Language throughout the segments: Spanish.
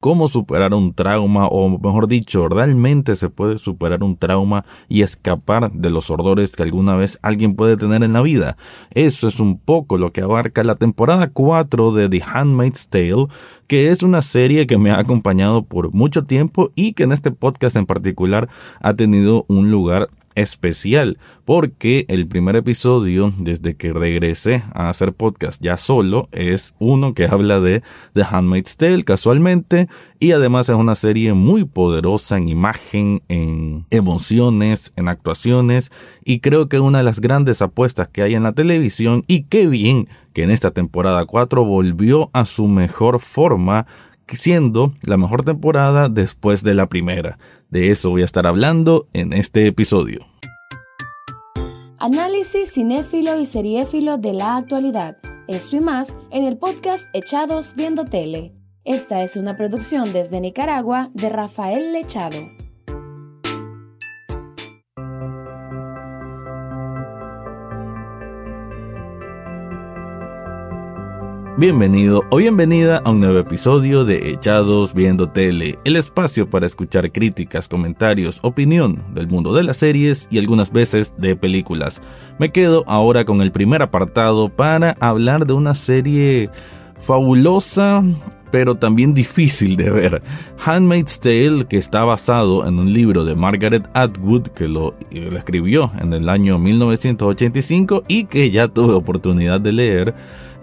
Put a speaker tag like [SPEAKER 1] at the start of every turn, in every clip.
[SPEAKER 1] cómo superar un trauma, o mejor dicho, realmente se puede superar un trauma y escapar de los horrores que alguna vez alguien puede tener en la vida. Eso es un poco lo que abarca la temporada 4 de The Handmaid's Tale, que es una serie que me ha acompañado por mucho tiempo y que en este podcast en particular ha tenido un lugar especial porque el primer episodio desde que regresé a hacer podcast ya solo es uno que habla de The Handmaid's Tale casualmente y además es una serie muy poderosa en imagen, en emociones, en actuaciones y creo que una de las grandes apuestas que hay en la televisión y qué bien que en esta temporada 4 volvió a su mejor forma siendo la mejor temporada después de la primera. De eso voy a estar hablando en este episodio.
[SPEAKER 2] Análisis cinéfilo y seriéfilo de la actualidad. Esto y más en el podcast Echados Viendo Tele. Esta es una producción desde Nicaragua de Rafael Lechado.
[SPEAKER 1] Bienvenido o bienvenida a un nuevo episodio de Echados Viendo Tele, el espacio para escuchar críticas, comentarios, opinión del mundo de las series y algunas veces de películas. Me quedo ahora con el primer apartado para hablar de una serie fabulosa pero también difícil de ver. Handmaid's Tale, que está basado en un libro de Margaret Atwood, que lo, lo, escribió en el año 1985 y que ya tuve oportunidad de leer,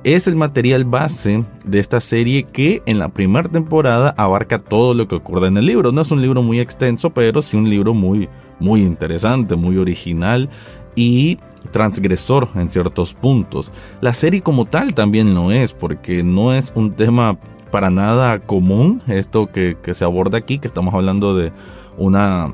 [SPEAKER 1] es el material base de esta serie que en la primera temporada abarca todo lo que ocurre en el libro. No es un libro muy extenso, pero sí un libro muy, muy interesante, muy original y transgresor en ciertos puntos. La serie como tal también lo es, porque no es un tema para nada común esto que, que se aborda aquí, que estamos hablando de una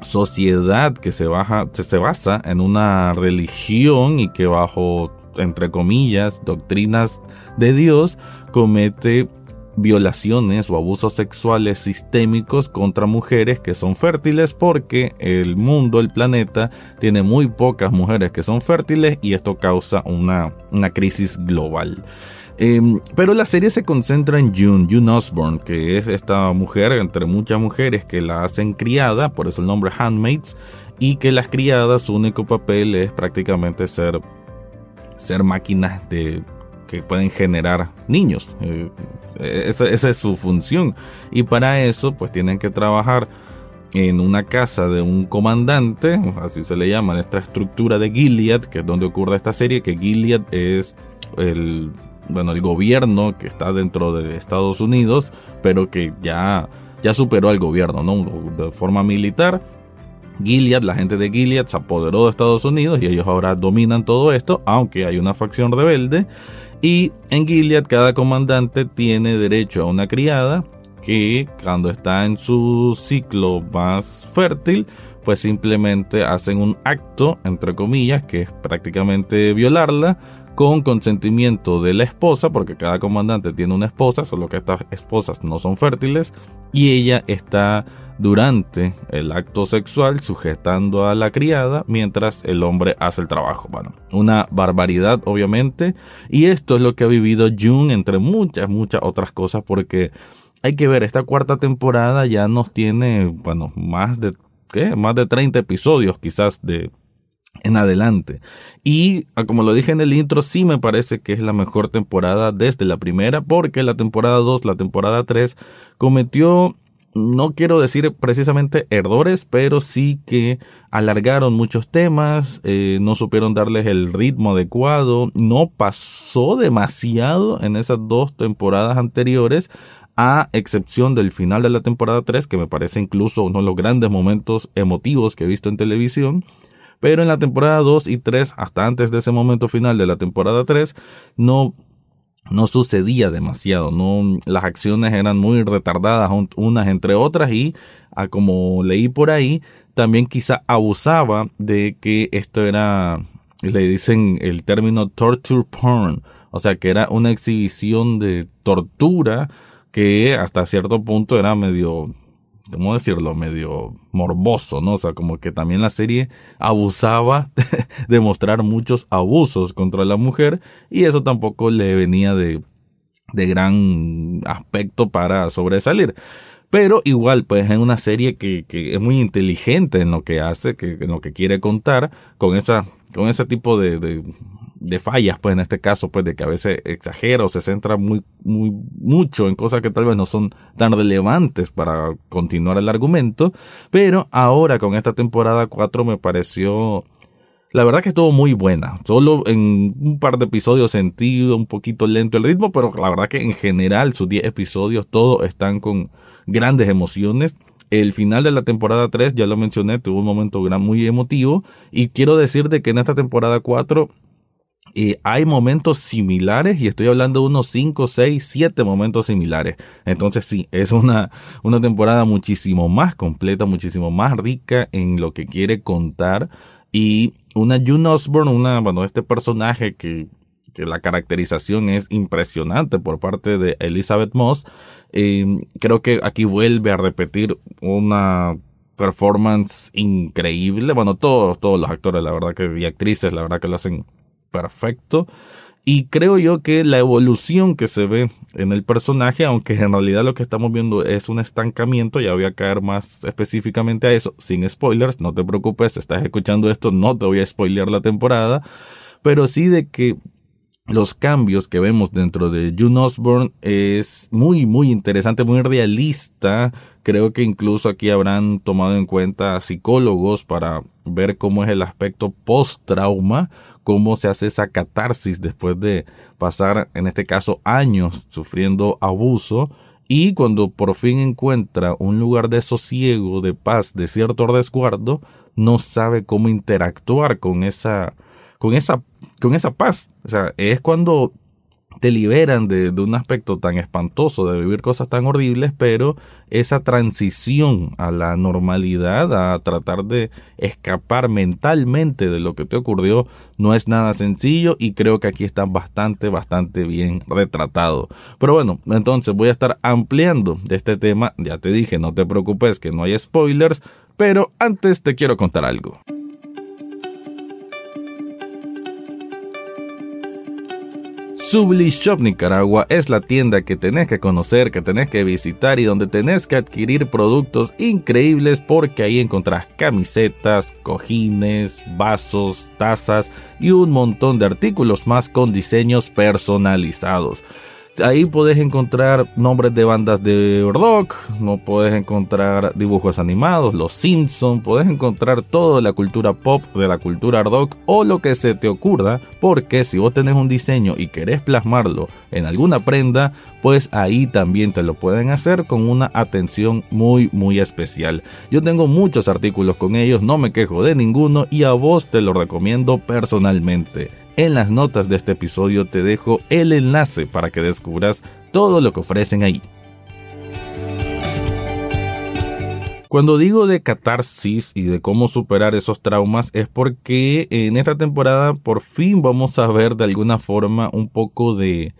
[SPEAKER 1] sociedad que se, baja, se basa en una religión y que bajo, entre comillas, doctrinas de Dios, comete violaciones o abusos sexuales sistémicos contra mujeres que son fértiles porque el mundo, el planeta, tiene muy pocas mujeres que son fértiles y esto causa una, una crisis global. Em, pero la serie se concentra en June, June Osborne, que es esta mujer, entre muchas mujeres que la hacen criada, por eso el nombre Handmaids, y que las criadas su único papel es prácticamente ser, ser máquinas de, que pueden generar niños. Eh, esa, es su función. Y para eso, pues tienen que trabajar en una casa de un comandante, así se le llama, esta estructura de Gilead, que es donde ocurre esta serie, que Gilead es el bueno, el gobierno que está dentro de Estados Unidos, pero que ya, ya superó al gobierno, ¿no? De forma militar. Gilead, la gente de Gilead se apoderó de Estados Unidos y ellos ahora dominan todo esto, aunque hay una facción rebelde. Y en Gilead cada comandante tiene derecho a una criada que cuando está en su ciclo más fértil, pues simplemente hacen un acto, entre comillas, que es prácticamente violarla, con consentimiento de la esposa, porque cada comandante tiene una esposa, solo que estas esposas no son fértiles, y ella está durante el acto sexual sujetando a la criada mientras el hombre hace el trabajo. Bueno, una barbaridad obviamente, y esto es lo que ha vivido June entre muchas, muchas otras cosas, porque hay que ver, esta cuarta temporada ya nos tiene, bueno, más de, ¿qué? Más de 30 episodios quizás de en adelante. Y ah, como lo dije en el intro, sí me parece que es la mejor temporada desde la primera, porque la temporada 2, la temporada 3 cometió, no quiero decir precisamente errores, pero sí que alargaron muchos temas, eh, no supieron darles el ritmo adecuado, no pasó demasiado en esas dos temporadas anteriores, a excepción del final de la temporada 3, que me parece incluso uno de los grandes momentos emotivos que he visto en televisión. Pero en la temporada 2 y 3, hasta antes de ese momento final de la temporada 3, no no sucedía demasiado, no las acciones eran muy retardadas unas entre otras y a como leí por ahí, también quizá abusaba de que esto era le dicen el término torture porn, o sea, que era una exhibición de tortura que hasta cierto punto era medio ¿cómo decirlo? Medio morboso, ¿no? O sea, como que también la serie abusaba de mostrar muchos abusos contra la mujer y eso tampoco le venía de, de gran aspecto para sobresalir. Pero igual, pues es una serie que, que es muy inteligente en lo que hace, que, en lo que quiere contar, con esa, con ese tipo de, de, de, fallas, pues en este caso, pues de que a veces exagera o se centra muy, muy, mucho en cosas que tal vez no son tan relevantes para continuar el argumento. Pero ahora con esta temporada 4 me pareció, la verdad que estuvo muy buena. Solo en un par de episodios sentí un poquito lento el ritmo, pero la verdad que en general sus 10 episodios todos están con grandes emociones. El final de la temporada 3, ya lo mencioné, tuvo un momento gran, muy emotivo. Y quiero decirte que en esta temporada 4 hay momentos similares y estoy hablando de unos 5, 6, 7 momentos similares. Entonces sí, es una, una temporada muchísimo más completa, muchísimo más rica en lo que quiere contar. Y una June Osborne, una, bueno, este personaje que que la caracterización es impresionante por parte de Elizabeth Moss. Eh, creo que aquí vuelve a repetir una performance increíble. Bueno, todos, todos los actores, la verdad que, y actrices, la verdad que lo hacen perfecto. Y creo yo que la evolución que se ve en el personaje, aunque en realidad lo que estamos viendo es un estancamiento, ya voy a caer más específicamente a eso, sin spoilers, no te preocupes, estás escuchando esto, no te voy a spoilear la temporada, pero sí de que los cambios que vemos dentro de June Osborne es muy, muy interesante, muy realista. Creo que incluso aquí habrán tomado en cuenta psicólogos para ver cómo es el aspecto post-trauma, cómo se hace esa catarsis después de pasar, en este caso, años sufriendo abuso. Y cuando por fin encuentra un lugar de sosiego, de paz, de cierto resguardo, no sabe cómo interactuar con esa, con esa, con esa paz. O sea, es cuando te liberan de, de, un aspecto tan espantoso, de vivir cosas tan horribles, pero esa transición a la normalidad, a tratar de escapar mentalmente de lo que te ocurrió, no es nada sencillo y creo que aquí está bastante, bastante bien retratado. Pero bueno, entonces voy a estar ampliando de este tema, ya te dije, no te preocupes que no hay spoilers, pero antes te quiero contar algo. Subli Shop Nicaragua es la tienda que tenés que conocer, que tenés que visitar y donde tenés que adquirir productos increíbles porque ahí encontrás camisetas, cojines, vasos, tazas y un montón de artículos más con diseños personalizados. Ahí podés encontrar nombres de bandas de rock, no podés encontrar dibujos animados, los Simpsons, podés encontrar toda la cultura pop, de la cultura rock o lo que se te ocurra, porque si vos tenés un diseño y querés plasmarlo en alguna prenda, pues ahí también te lo pueden hacer con una atención muy muy especial. Yo tengo muchos artículos con ellos, no me quejo de ninguno y a vos te lo recomiendo personalmente. En las notas de este episodio te dejo el enlace para que descubras todo lo que ofrecen ahí. Cuando digo de catarsis y de cómo superar esos traumas es porque en esta temporada por fin vamos a ver de alguna forma un poco de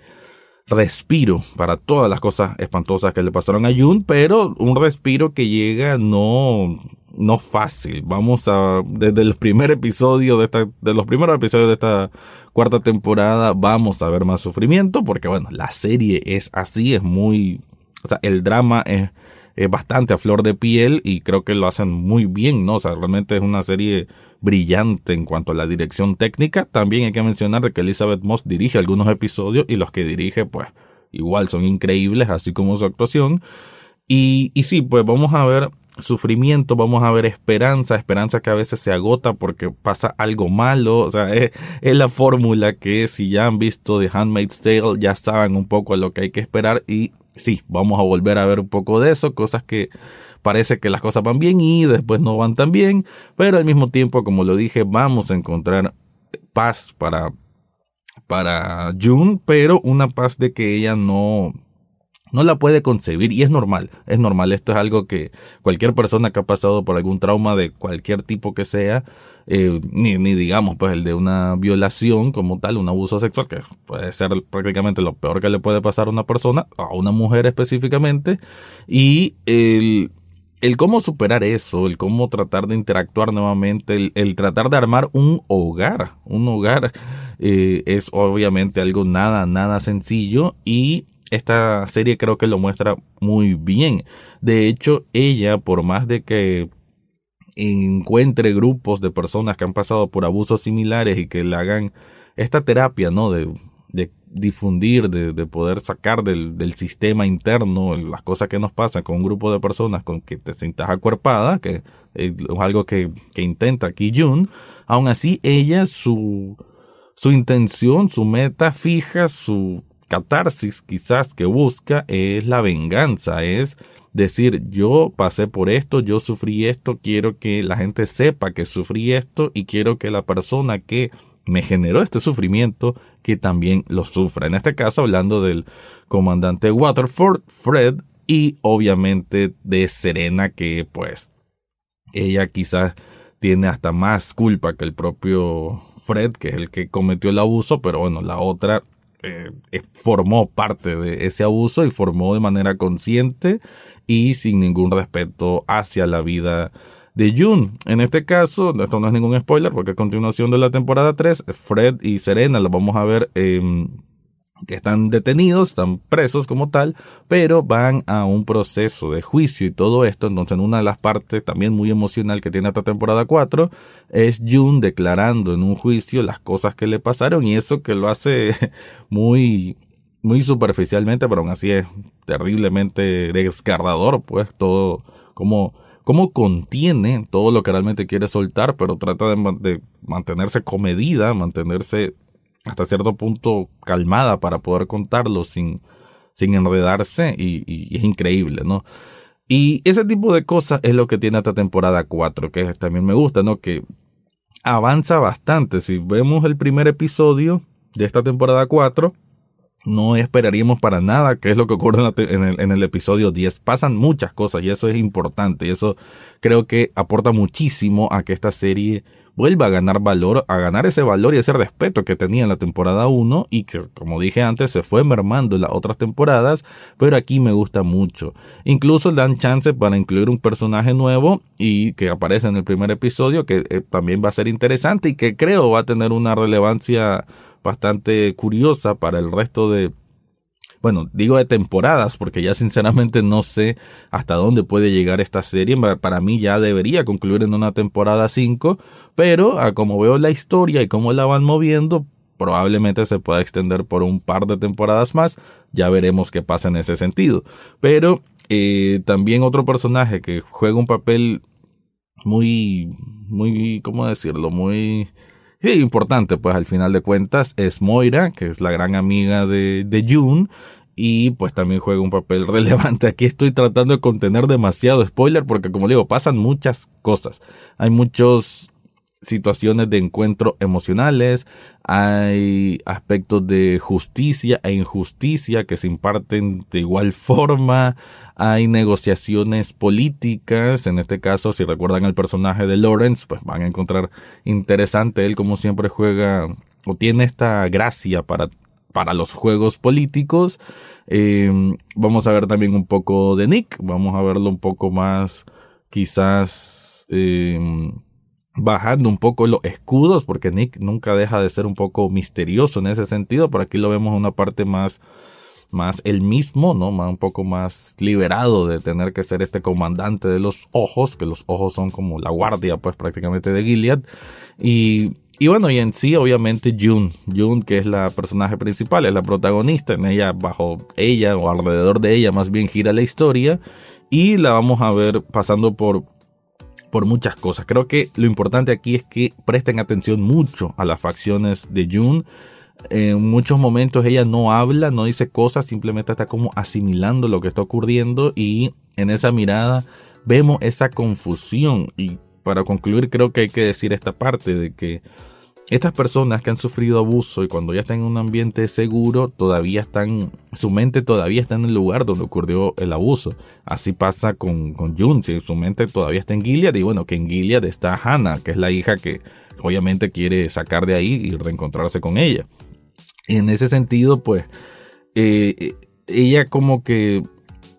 [SPEAKER 1] respiro para todas las cosas espantosas que le pasaron a Jun, pero un respiro que llega no no fácil. Vamos a, desde el primer episodio de esta, de los primeros episodios de esta cuarta temporada, vamos a ver más sufrimiento, porque bueno, la serie es así, es muy, o sea, el drama es, es bastante a flor de piel y creo que lo hacen muy bien, ¿no? O sea, realmente es una serie brillante en cuanto a la dirección técnica. También hay que mencionar que Elizabeth Moss dirige algunos episodios y los que dirige, pues, igual son increíbles, así como su actuación. Y, y sí, pues vamos a ver sufrimiento, vamos a ver esperanza, esperanza que a veces se agota porque pasa algo malo, o sea, es, la fórmula que si ya han visto The Handmaid's Tale ya saben un poco a lo que hay que esperar y sí, vamos a volver a ver un poco de eso, cosas que parece que las cosas van bien y después no van tan bien, pero al mismo tiempo, como lo dije, vamos a encontrar paz para para June, pero una paz de que ella no no la puede concebir y es normal, es normal, esto es algo que cualquier persona que ha pasado por algún trauma de cualquier tipo que sea, eh, ni, ni digamos pues el de una violación como tal, un abuso sexual, que puede ser prácticamente lo peor que le puede pasar a una persona, a una mujer específicamente, y el, el cómo superar eso, el cómo tratar de interactuar nuevamente, el, tratar de armar un hogar, un hogar eh, es obviamente algo nada, nada sencillo. Y esta serie creo que lo muestra muy bien. De hecho, ella, por más de que encuentre grupos de personas que han pasado por abusos similares y que le hagan esta terapia, ¿no? De, de difundir, de, de, poder sacar del, del, sistema interno las cosas que nos pasan con un grupo de personas con que te sientas acuerpada, que es algo que, que intenta aquí Jun, aún así ella, su, su intención, su meta fija, su catarsis quizás que busca es la venganza, es decir, yo pasé por esto, yo sufrí esto, quiero que la gente sepa que sufrí esto y quiero que la persona que me generó este sufrimiento que también lo sufra. En este caso hablando del comandante Waterford, Fred, y obviamente de Serena que pues ella quizás tiene hasta más culpa que el propio Fred, que es el que cometió el abuso, pero bueno, la otra eh, formó parte de ese abuso y formó de manera consciente y sin ningún respeto hacia la vida de June. En este caso, esto no es ningún spoiler porque a continuación de la temporada 3, Fred y Serena la vamos a ver que están detenidos, están presos como tal, pero van a un proceso de juicio y todo esto. Entonces, en una de las partes también muy emocional que tiene esta temporada 4 es June declarando en un juicio las cosas que le pasaron y eso que lo hace muy muy superficialmente, pero aún así es terriblemente desgarrador, pues todo como cómo contiene todo lo que realmente quiere soltar, pero trata de, de mantenerse comedida, mantenerse hasta cierto punto calmada para poder contarlo sin, sin enredarse y, es increíble, ¿no? Y ese tipo de cosas es lo que tiene esta temporada 4, que también me gusta, ¿no? Que avanza bastante. Si vemos el primer episodio de esta temporada 4, no esperaríamos para nada qué es lo que ocurre en, el, en el episodio 10. Pasan muchas cosas y eso es importante y eso creo que aporta muchísimo a que esta serie vuelva a ganar valor, a ganar ese valor y ese respeto que tenía en la temporada 1 y que, como dije antes, se fue mermando en las otras temporadas, pero aquí me gusta mucho. Incluso dan chance para incluir un personaje nuevo y que aparece en el primer episodio, que eh, también va a ser interesante y que creo va a tener una relevancia bastante curiosa para el resto de bueno, digo de temporadas, porque ya sinceramente no sé hasta dónde puede llegar esta serie. Para mí ya debería concluir en una temporada 5, pero a como veo la historia y cómo la van moviendo, probablemente se pueda extender por un par de temporadas más. Ya veremos qué pasa en ese sentido. Pero eh, también otro personaje que juega un papel muy, muy, ¿cómo decirlo? Muy Sí, importante, pues al final de cuentas es Moira, que es la gran amiga de, de June, y pues también juega un papel relevante. Aquí estoy tratando de contener demasiado spoiler porque como digo, pasan muchas cosas. Hay muchos situaciones de encuentro emocionales, hay aspectos de justicia e injusticia que se imparten de igual forma, hay negociaciones políticas, en este caso si recuerdan el personaje de Lawrence, pues van a encontrar interesante él como siempre juega o tiene esta gracia para para los juegos políticos. Eh, vamos a ver también un poco de Nick, vamos a verlo un poco más quizás eh, bajando un poco los escudos, porque Nick nunca deja de ser un poco misterioso en ese sentido, pero aquí lo vemos en una parte más más el mismo, ¿no? Más, un poco más liberado de tener que ser este comandante de los ojos, que los ojos son como la guardia, pues prácticamente de Gilead. Y, y bueno, y en sí, obviamente, June, June, que es la personaje principal, es la protagonista, en ella, bajo ella, o alrededor de ella, más bien gira la historia, y la vamos a ver pasando por por muchas cosas. Creo que lo importante aquí es que presten atención mucho a las facciones de June. En muchos momentos ella no habla, no dice cosas, simplemente está como asimilando lo que está ocurriendo y en esa mirada vemos esa confusión. Y para concluir creo que hay que decir esta parte de que estas personas que han sufrido abuso y cuando ya están en un ambiente seguro, todavía están, su mente todavía está en el lugar donde ocurrió el abuso. Así pasa con, con Jun, si su mente todavía está en Gilead y bueno, que en Gilead está Hannah, que es la hija que obviamente quiere sacar de ahí y reencontrarse con ella. Y en ese sentido, pues, eh, ella como que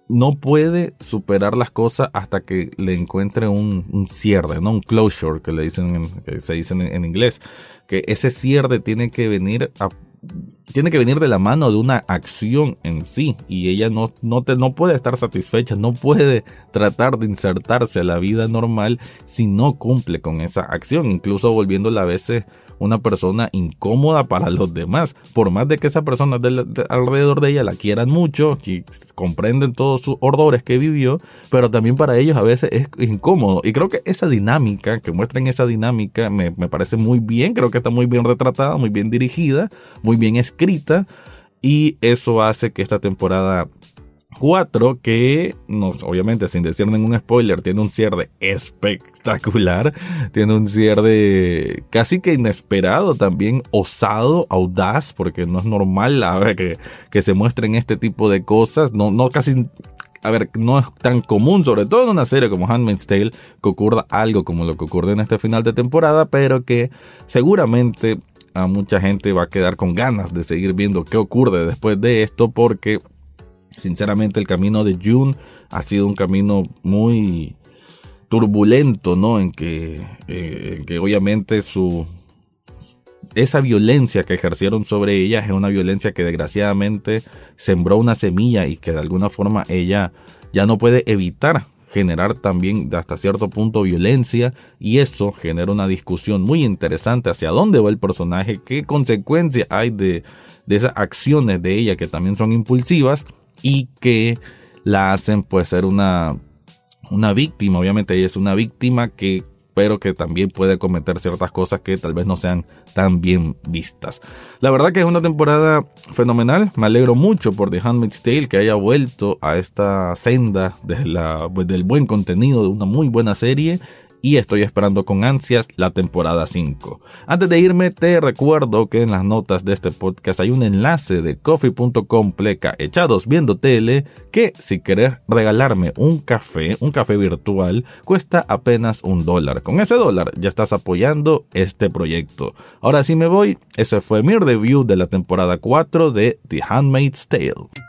[SPEAKER 1] no puede superar las cosas hasta que le encuentre un, cierre, ¿no? Un closure, que le dicen, que se dice en, inglés. Que ese cierre tiene que venir tiene que venir de la mano de una acción en sí y ella no, no, te, no puede estar satisfecha, no puede tratar de insertarse a la vida normal si no cumple con esa acción, incluso volviéndola a veces una persona incómoda para los demás, por más de que esa persona alrededor de ella la quieran mucho, y comprenden todos sus horrores que vivió, pero también para ellos a veces es incómodo. Y creo que esa dinámica, que muestran esa dinámica, me, me parece muy bien, creo que está muy bien retratada, muy bien dirigida, muy bien escrita. Y eso hace que esta temporada 4 que nos, obviamente sin decir ningún spoiler tiene un cierre espectacular tiene un cierre casi que inesperado también osado audaz porque no es normal a ver, que, que se muestren este tipo de cosas. No, no casi a ver, no es tan común, sobre todo en una serie como Handmaid's Tale, que ocurra algo como lo que ocurre en este final de temporada, pero que seguramente a mucha gente va a quedar con ganas de seguir viendo qué ocurre después de esto porque sinceramente el camino de June ha sido un camino muy turbulento, ¿no? En que, eh, en que obviamente su esa violencia que ejercieron sobre ella es una violencia que desgraciadamente sembró una semilla y que de alguna forma ella ya no puede evitar generar también hasta cierto punto violencia y eso genera una discusión muy interesante hacia dónde va el personaje, qué consecuencias hay de, de esas acciones de ella que también son impulsivas y que la hacen pues ser una, una víctima, obviamente ella es una víctima que pero que también puede cometer ciertas cosas que tal vez no sean tan bien vistas. La verdad que es una temporada fenomenal, me alegro mucho por The Handmaid's Tale que haya vuelto a esta senda de la, del buen contenido de una muy buena serie y estoy esperando con ansias la temporada 5. Antes de irme te recuerdo que en las notas de este podcast hay un enlace de coffee.com pleca echados viendo tele que si querés regalarme un café, un café virtual, cuesta apenas un dólar. Con ese dólar ya estás apoyando este proyecto. Ahora sí me voy, ese fue mi review de la temporada 4 de The Handmaid's Tale.